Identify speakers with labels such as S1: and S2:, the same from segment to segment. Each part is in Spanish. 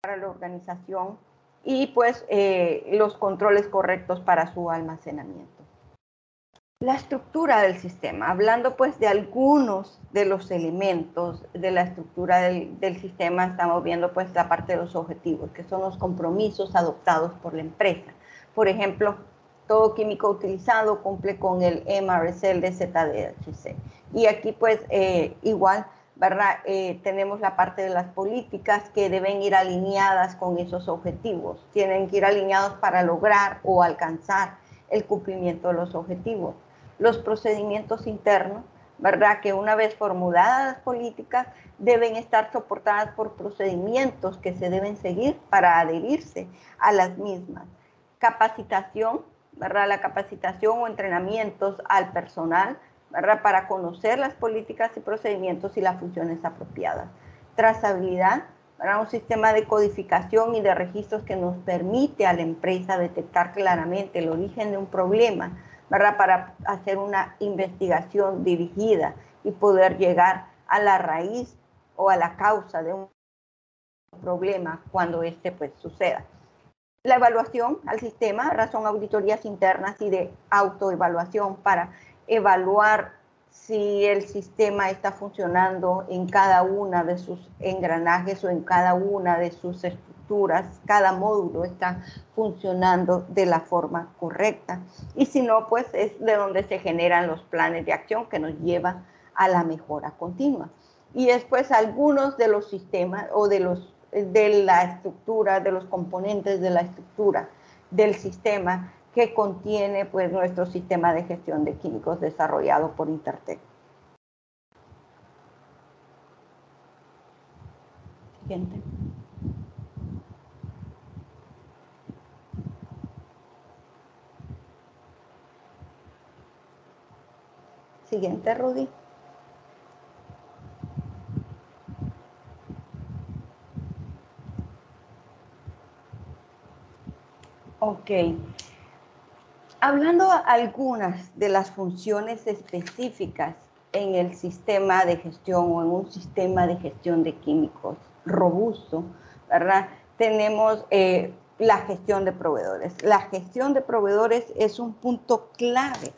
S1: para la organización y pues eh, los controles correctos para su almacenamiento. La estructura del sistema, hablando pues de algunos de los elementos de la estructura del, sistema, estamos viendo pues la parte de los objetivos, que son los compromisos adoptados por la empresa. Por ejemplo, todo químico utilizado cumple con el MRSL de ZDHC. Y aquí pues eh, igual, ¿verdad? Eh, tenemos la parte de las políticas que deben ir alineadas con esos objetivos. Tienen que ir alineados para lograr o alcanzar el cumplimiento de los objetivos. Los procedimientos internos, ¿verdad? Que una vez formuladas las políticas, deben estar soportadas por procedimientos que se deben seguir para adherirse a las mismas. Capacitación, ¿verdad? La capacitación o entrenamientos al personal, ¿verdad? Para conocer las políticas y procedimientos y las funciones apropiadas. Trazabilidad, ¿verdad? Un sistema de codificación y de registros que nos permite a la empresa detectar claramente el origen de un problema, ¿verdad? Para hacer una investigación dirigida y poder llegar a la raíz o a la causa de un problema cuando este pues suceda la evaluación al sistema, razón auditorías internas y de autoevaluación para evaluar si el sistema está funcionando en cada una de sus engranajes o en cada una de sus estructuras, cada módulo está funcionando de la forma correcta. Y si no, pues es de donde se generan los planes de acción que nos llevan a la mejora continua. Y después algunos de los sistemas o de los de la estructura, de los componentes de la estructura del sistema que contiene pues nuestro sistema de gestión de químicos desarrollado por Intertec. Siguiente. Siguiente, Rudy. Ok. Hablando algunas de las funciones específicas en el sistema de gestión o en un sistema de gestión de químicos robusto, ¿verdad? Tenemos eh, la gestión de proveedores. La gestión de proveedores es un punto clave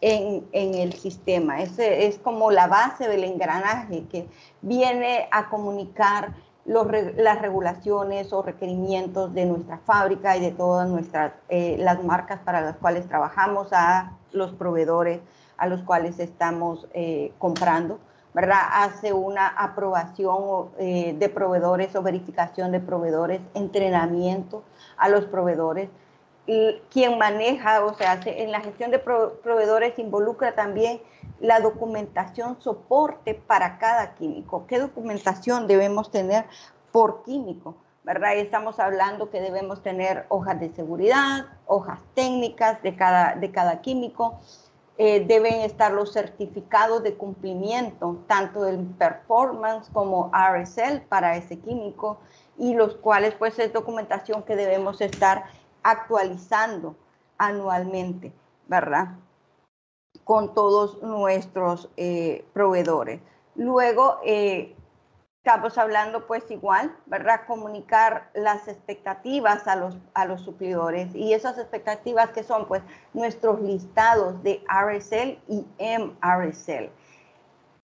S1: en, en, el sistema. Es, es como la base del engranaje que viene a comunicar las regulaciones o requerimientos de nuestra fábrica y de todas nuestras, eh, las marcas para las cuales trabajamos, a los proveedores a los cuales estamos eh, comprando, ¿verdad? Hace una aprobación eh, de proveedores o verificación de proveedores, entrenamiento a los proveedores. Y quien maneja, o sea, en la gestión de proveedores involucra también la documentación soporte para cada químico. ¿Qué documentación debemos tener por químico? ¿verdad? estamos hablando que debemos tener hojas de seguridad, hojas técnicas de cada, de cada químico, eh, deben estar los certificados de cumplimiento, tanto del performance como RSL para ese químico, y los cuales pues es documentación que debemos estar actualizando anualmente, ¿verdad? Con todos nuestros eh, proveedores. Luego, eh, estamos hablando pues igual, ¿verdad? Comunicar las expectativas a los, a los suplidores y esas expectativas que son pues nuestros listados de RSL y MRSL.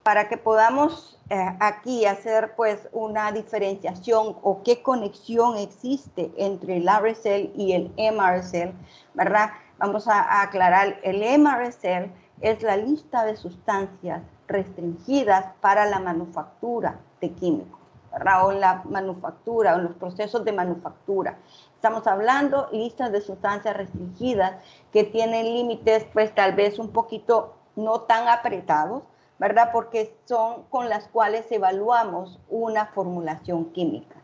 S1: Para que podamos eh, aquí hacer pues una diferenciación o qué conexión existe entre el RSL y el MRSL, ¿verdad? Vamos a, aclarar, el MRSL es la lista de sustancias restringidas para la manufactura de químicos, ¿verdad? o la manufactura, o los procesos de manufactura. Estamos hablando listas de sustancias restringidas que tienen límites, pues tal vez un poquito no tan apretados, ¿verdad? Porque son con las cuales evaluamos una formulación química.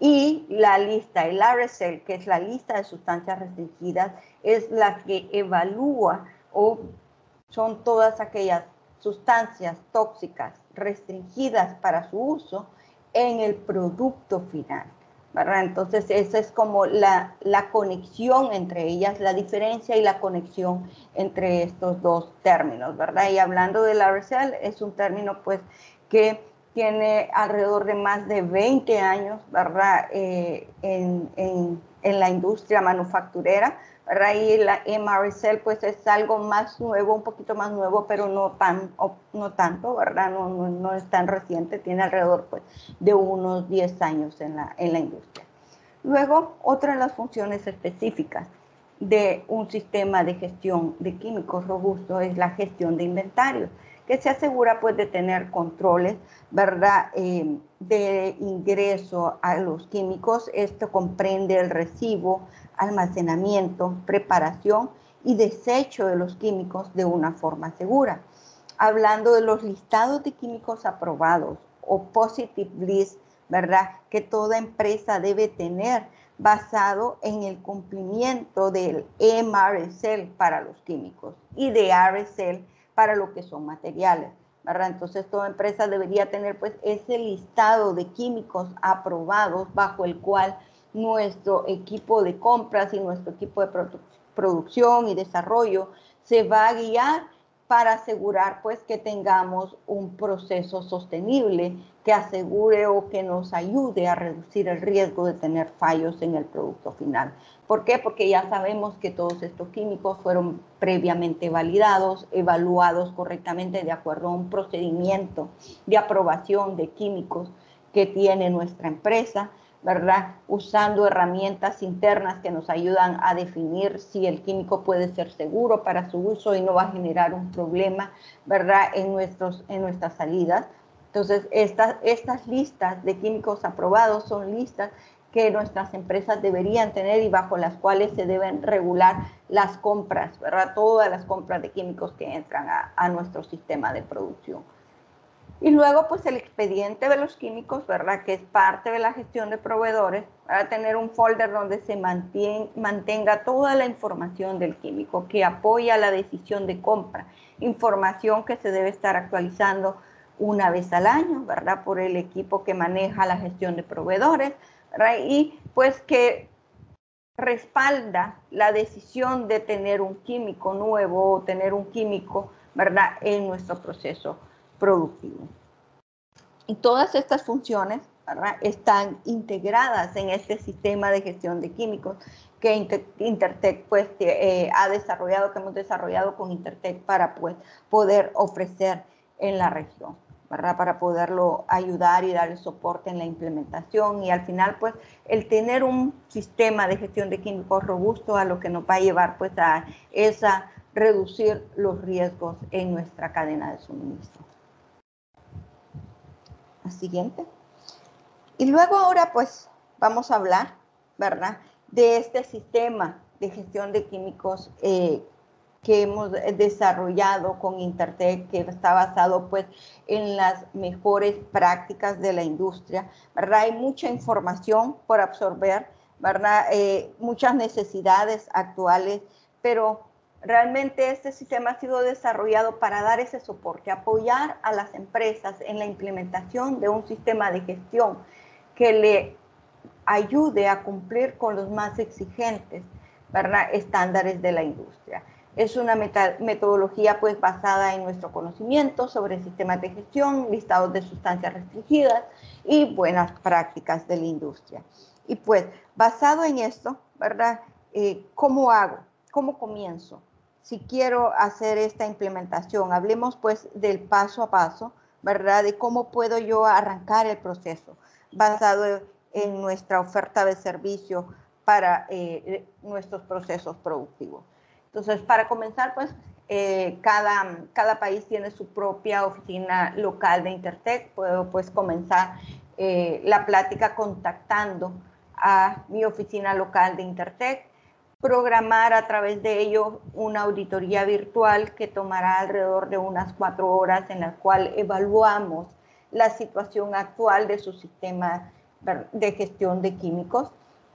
S1: Y la lista, el RSL, que es la lista de sustancias restringidas, es la que evalúa o son todas aquellas sustancias tóxicas restringidas para su uso en el producto final. ¿verdad? Entonces, esa es como la, la, conexión entre ellas, la diferencia y la conexión entre estos dos términos, ¿verdad? Y hablando del RSL, es un término, pues, que tiene alrededor de más de 20 años, ¿verdad? Eh, en, en, la industria manufacturera, ¿verdad? Y la MRSL pues es algo más nuevo, un poquito más nuevo, pero no, tan, no tanto, ¿verdad? No, no, no, es tan reciente, tiene alrededor pues de unos 10 años en la, en la industria. Luego, otra de las funciones específicas de un sistema de gestión de químicos robusto es la gestión de inventarios que se asegura pues de tener controles, ¿verdad? Eh, de ingreso a los químicos. Esto comprende el recibo, almacenamiento, preparación y desecho de los químicos de una forma segura. Hablando de los listados de químicos aprobados o positive list, ¿verdad? Que toda empresa debe tener basado en el cumplimiento del MRSL para los químicos y de RSL para lo que son materiales. ¿verdad? Entonces, toda empresa debería tener pues ese listado de químicos aprobados bajo el cual nuestro equipo de compras y nuestro equipo de producción y desarrollo se va a guiar para asegurar pues que tengamos un proceso sostenible que asegure o que nos ayude a reducir el riesgo de tener fallos en el producto final. ¿Por qué? Porque ya sabemos que todos estos químicos fueron previamente validados, evaluados correctamente de acuerdo a un procedimiento de aprobación de químicos que tiene nuestra empresa ¿verdad? Usando herramientas internas que nos ayudan a definir si el químico puede ser seguro para su uso y no va a generar un problema, ¿verdad? En, nuestros, en nuestras salidas. Entonces, estas, estas listas de químicos aprobados son listas que nuestras empresas deberían tener y bajo las cuales se deben regular las compras, ¿verdad? Todas las compras de químicos que entran a, a nuestro sistema de producción. Y luego, pues el expediente de los químicos, ¿verdad? Que es parte de la gestión de proveedores, para tener un folder donde se mantenga toda la información del químico que apoya la decisión de compra, información que se debe estar actualizando una vez al año, ¿verdad? Por el equipo que maneja la gestión de proveedores. Y pues que respalda la decisión de tener un químico nuevo o tener un químico, ¿verdad? En nuestro proceso productivo. Y todas estas funciones están integradas en este sistema de gestión de químicos que Intertech pues, eh, ha desarrollado, que hemos desarrollado con Intertech para pues, poder ofrecer en la región. para poderlo ayudar y dar el soporte en la implementación y al final pues el tener un sistema de gestión de químicos robusto a lo que nos va a llevar pues a esa reducir los riesgos en nuestra cadena de suministro siguiente. Y luego ahora pues vamos a hablar, ¿verdad? De este sistema de gestión de químicos eh, que hemos desarrollado con Intertech, que está basado pues en las mejores prácticas de la industria, ¿verdad? Hay mucha información por absorber, ¿verdad? Eh, muchas necesidades actuales, pero Realmente este sistema ha sido desarrollado para dar ese soporte, apoyar a las empresas en la implementación de un sistema de gestión que le ayude a cumplir con los más exigentes estándares de la industria. Es una metodología pues basada en nuestro conocimiento sobre sistemas de gestión, listados de sustancias restringidas y buenas prácticas de la industria. Y pues basado en esto, ¿verdad? Eh, ¿Cómo hago? ¿Cómo comienzo? Si quiero hacer esta implementación. Hablemos pues del paso a paso, ¿verdad? De cómo puedo yo arrancar el proceso basado en nuestra oferta de servicio para eh, nuestros procesos productivos. Entonces, para comenzar, pues eh, cada, cada país tiene su propia oficina local de Intertech. Puedo pues comenzar eh, la plática contactando a mi oficina local de Intertech programar a través de ello una auditoría virtual que tomará alrededor de unas cuatro horas en la cual evaluamos la situación actual de su sistema de gestión de químicos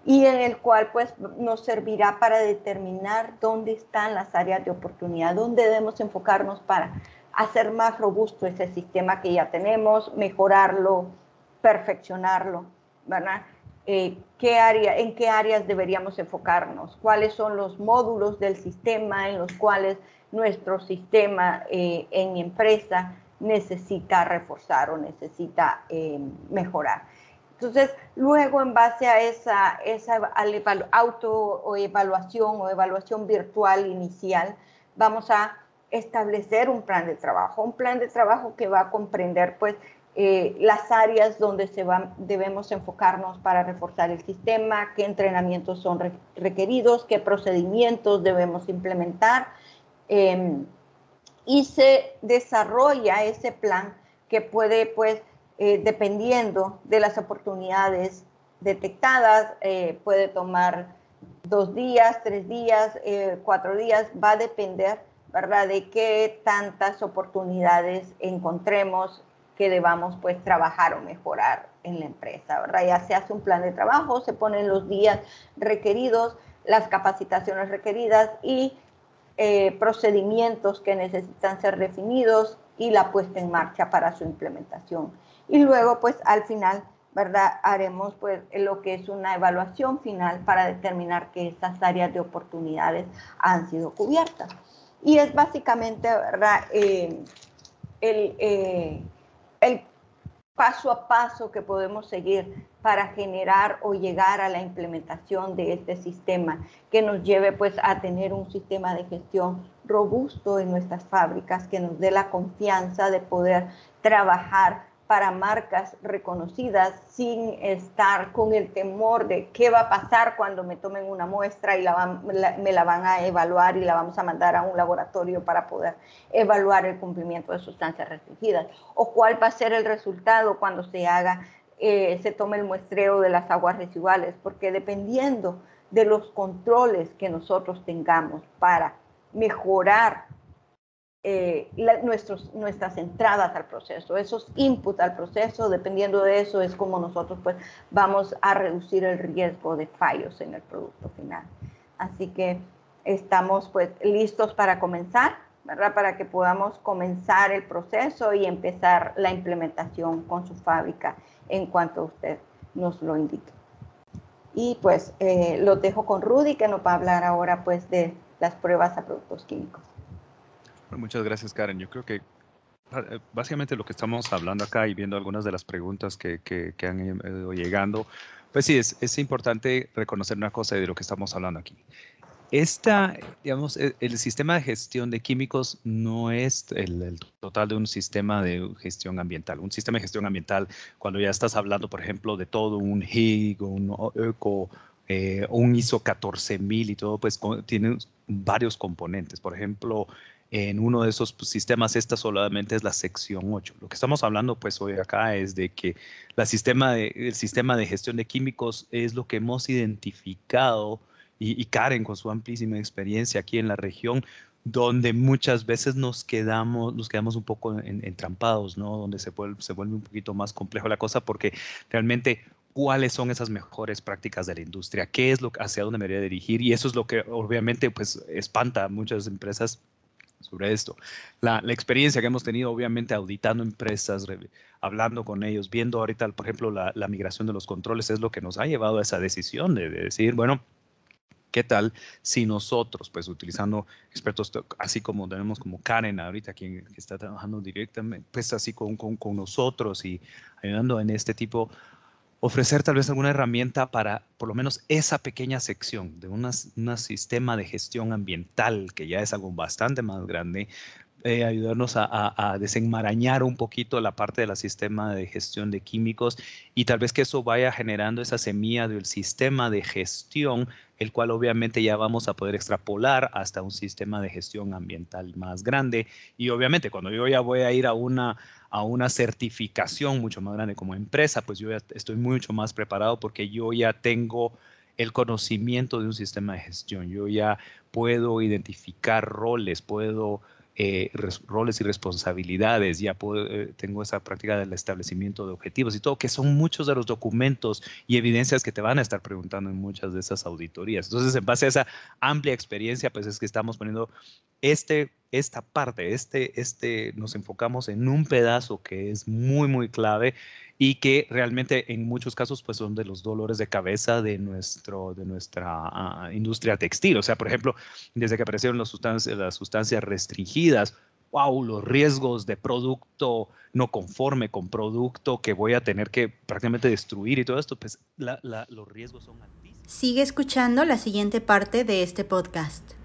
S1: y en el cual pues nos servirá para determinar dónde están las áreas de oportunidad, dónde debemos enfocarnos para hacer más robusto ese sistema que ya tenemos, mejorarlo, perfeccionarlo, ¿verdad? Eh, qué área, en qué áreas deberíamos enfocarnos, cuáles son los módulos del sistema en los cuales nuestro sistema eh, en empresa necesita reforzar o necesita eh, mejorar. Entonces, luego en base a esa, esa auto o evaluación o evaluación virtual inicial, vamos a establecer un plan de trabajo, un plan de trabajo que va a comprender pues eh, las áreas donde se va, debemos enfocarnos para reforzar el sistema, qué entrenamientos son requeridos, qué procedimientos debemos implementar. Em, y se desarrolla ese plan que puede pues eh, dependiendo de las oportunidades detectadas, eh, puede tomar dos días, tres días, cuatro días, va a depender, ¿verdad?, de qué tantas oportunidades encontremos que debamos pues trabajar o mejorar en la empresa, ¿verdad? Ya se hace un plan de trabajo, se ponen los días requeridos, las capacitaciones requeridas y procedimientos que necesitan ser definidos y la puesta en marcha para su implementación. Y luego, pues al final, ¿verdad? Haremos pues lo que es una evaluación final para determinar que estas áreas de oportunidades han sido cubiertas. Y es básicamente, ¿verdad? Eh, el, eh, el paso a paso que podemos seguir para generar o llegar a la implementación de este sistema que nos lleve pues a tener un sistema de gestión robusto en nuestras fábricas, que nos dé la confianza de poder trabajar para marcas reconocidas sin estar con el temor de qué va a pasar cuando me tomen una muestra y la me la van a evaluar y la vamos a mandar a un laboratorio para poder evaluar el cumplimiento de sustancias restringidas o cuál va a ser el resultado cuando se haga, eh, se tome el muestreo de las aguas residuales, porque dependiendo de los controles que nosotros tengamos para mejorar eh, nuestras entradas al proceso, esos inputs al proceso, dependiendo de eso es como nosotros pues vamos a reducir el riesgo de fallos en el producto final. Así que estamos pues listos para comenzar. Para que podamos comenzar el proceso y empezar la implementación con su fábrica en cuanto usted nos lo indique. Y pues eh, lo dejo con Rudy que nos va a hablar ahora pues de las pruebas a productos químicos.
S2: Muchas gracias, Karen. Yo creo que ah, eh, básicamente lo que estamos hablando acá y viendo algunas de las preguntas que, que, han ido llegando, pues sí, es, es, importante reconocer una cosa de lo que estamos hablando aquí. Esta, digamos, e, el, sistema de gestión de químicos no es el, total de un sistema de gestión ambiental. Un sistema de gestión ambiental, cuando ya estás hablando, por ejemplo, de todo un HIG, un ECO, eh, un ISO 14000 y todo, pues tiene varios componentes. Por ejemplo, en uno de esos pues, sistemas, esta solamente es la sección 8. Lo que estamos hablando pues hoy acá es de que la sistema de, el sistema de gestión de químicos es lo que hemos identificado y, Karen con su amplísima experiencia aquí en la región, donde muchas veces nos quedamos, nos quedamos un poco entrampados, ¿no? Donde se vuelve, se vuelve un poquito más complejo la cosa porque realmente cuáles son esas mejores prácticas de la industria, qué es lo hacia dónde me debería dirigir y eso es lo que obviamente pues espanta a muchas empresas sobre esto. La, experiencia que hemos tenido, obviamente, auditando empresas, hablando con ellos, viendo ahorita, por ejemplo, la, migración de los controles, es lo que nos ha llevado a esa decisión de, decir, bueno, ¿qué tal si nosotros, pues utilizando expertos, así como tenemos como Karen ahorita, quien que está trabajando directamente, pues así con, con, con nosotros y ayudando en este tipo ofrecer tal vez alguna herramienta para por lo menos esa pequeña sección de un sistema de gestión ambiental, que ya es algo bastante más grande, eh, ayudarnos a, desenmarañar un poquito la parte del sistema de gestión de químicos y tal vez que eso vaya generando esa semilla del sistema de gestión, el cual obviamente ya vamos a poder extrapolar hasta un sistema de gestión ambiental más grande. Y obviamente cuando yo ya voy a ir a una, a una certificación mucho más grande como empresa, pues yo ya estoy mucho más preparado porque yo ya tengo el conocimiento de un sistema de gestión. Yo ya puedo identificar roles, puedo eh, roles y responsabilidades, ya eh, tengo esa práctica del establecimiento de objetivos y todo, que son muchos de los documentos y evidencias que te van a estar preguntando en muchas de esas auditorías. Entonces, en base a esa amplia experiencia, pues es que estamos poniendo este, esta parte, este, este, nos enfocamos en un pedazo que es muy, muy clave y que realmente en muchos casos pues son de los dolores de cabeza de, nuestro, de nuestra ah, industria textil. O sea, por ejemplo, desde que aparecieron las sustancias, las sustancias restringidas, wow, los riesgos de producto no conforme con producto que voy a tener que prácticamente destruir y todo esto, pues los riesgos son altísimos.
S3: Sigue escuchando la siguiente parte de este podcast.